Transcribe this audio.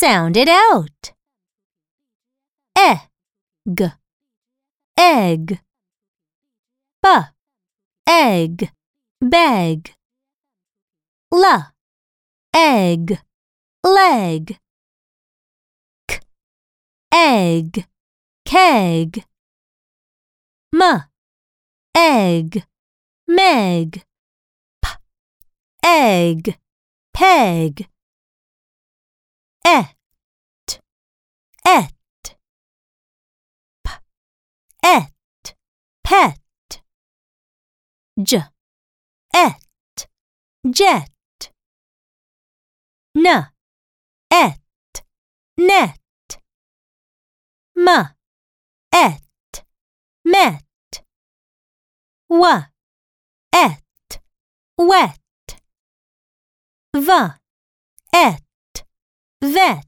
Sound it out. Egg, egg. B, egg, bag. L, egg, leg. K, egg, keg. M, egg, meg. P, egg, peg. Et, et. P, et, pet. J, et, jet. N, et, net. M, et, met. W, et, wet. V, et, vet.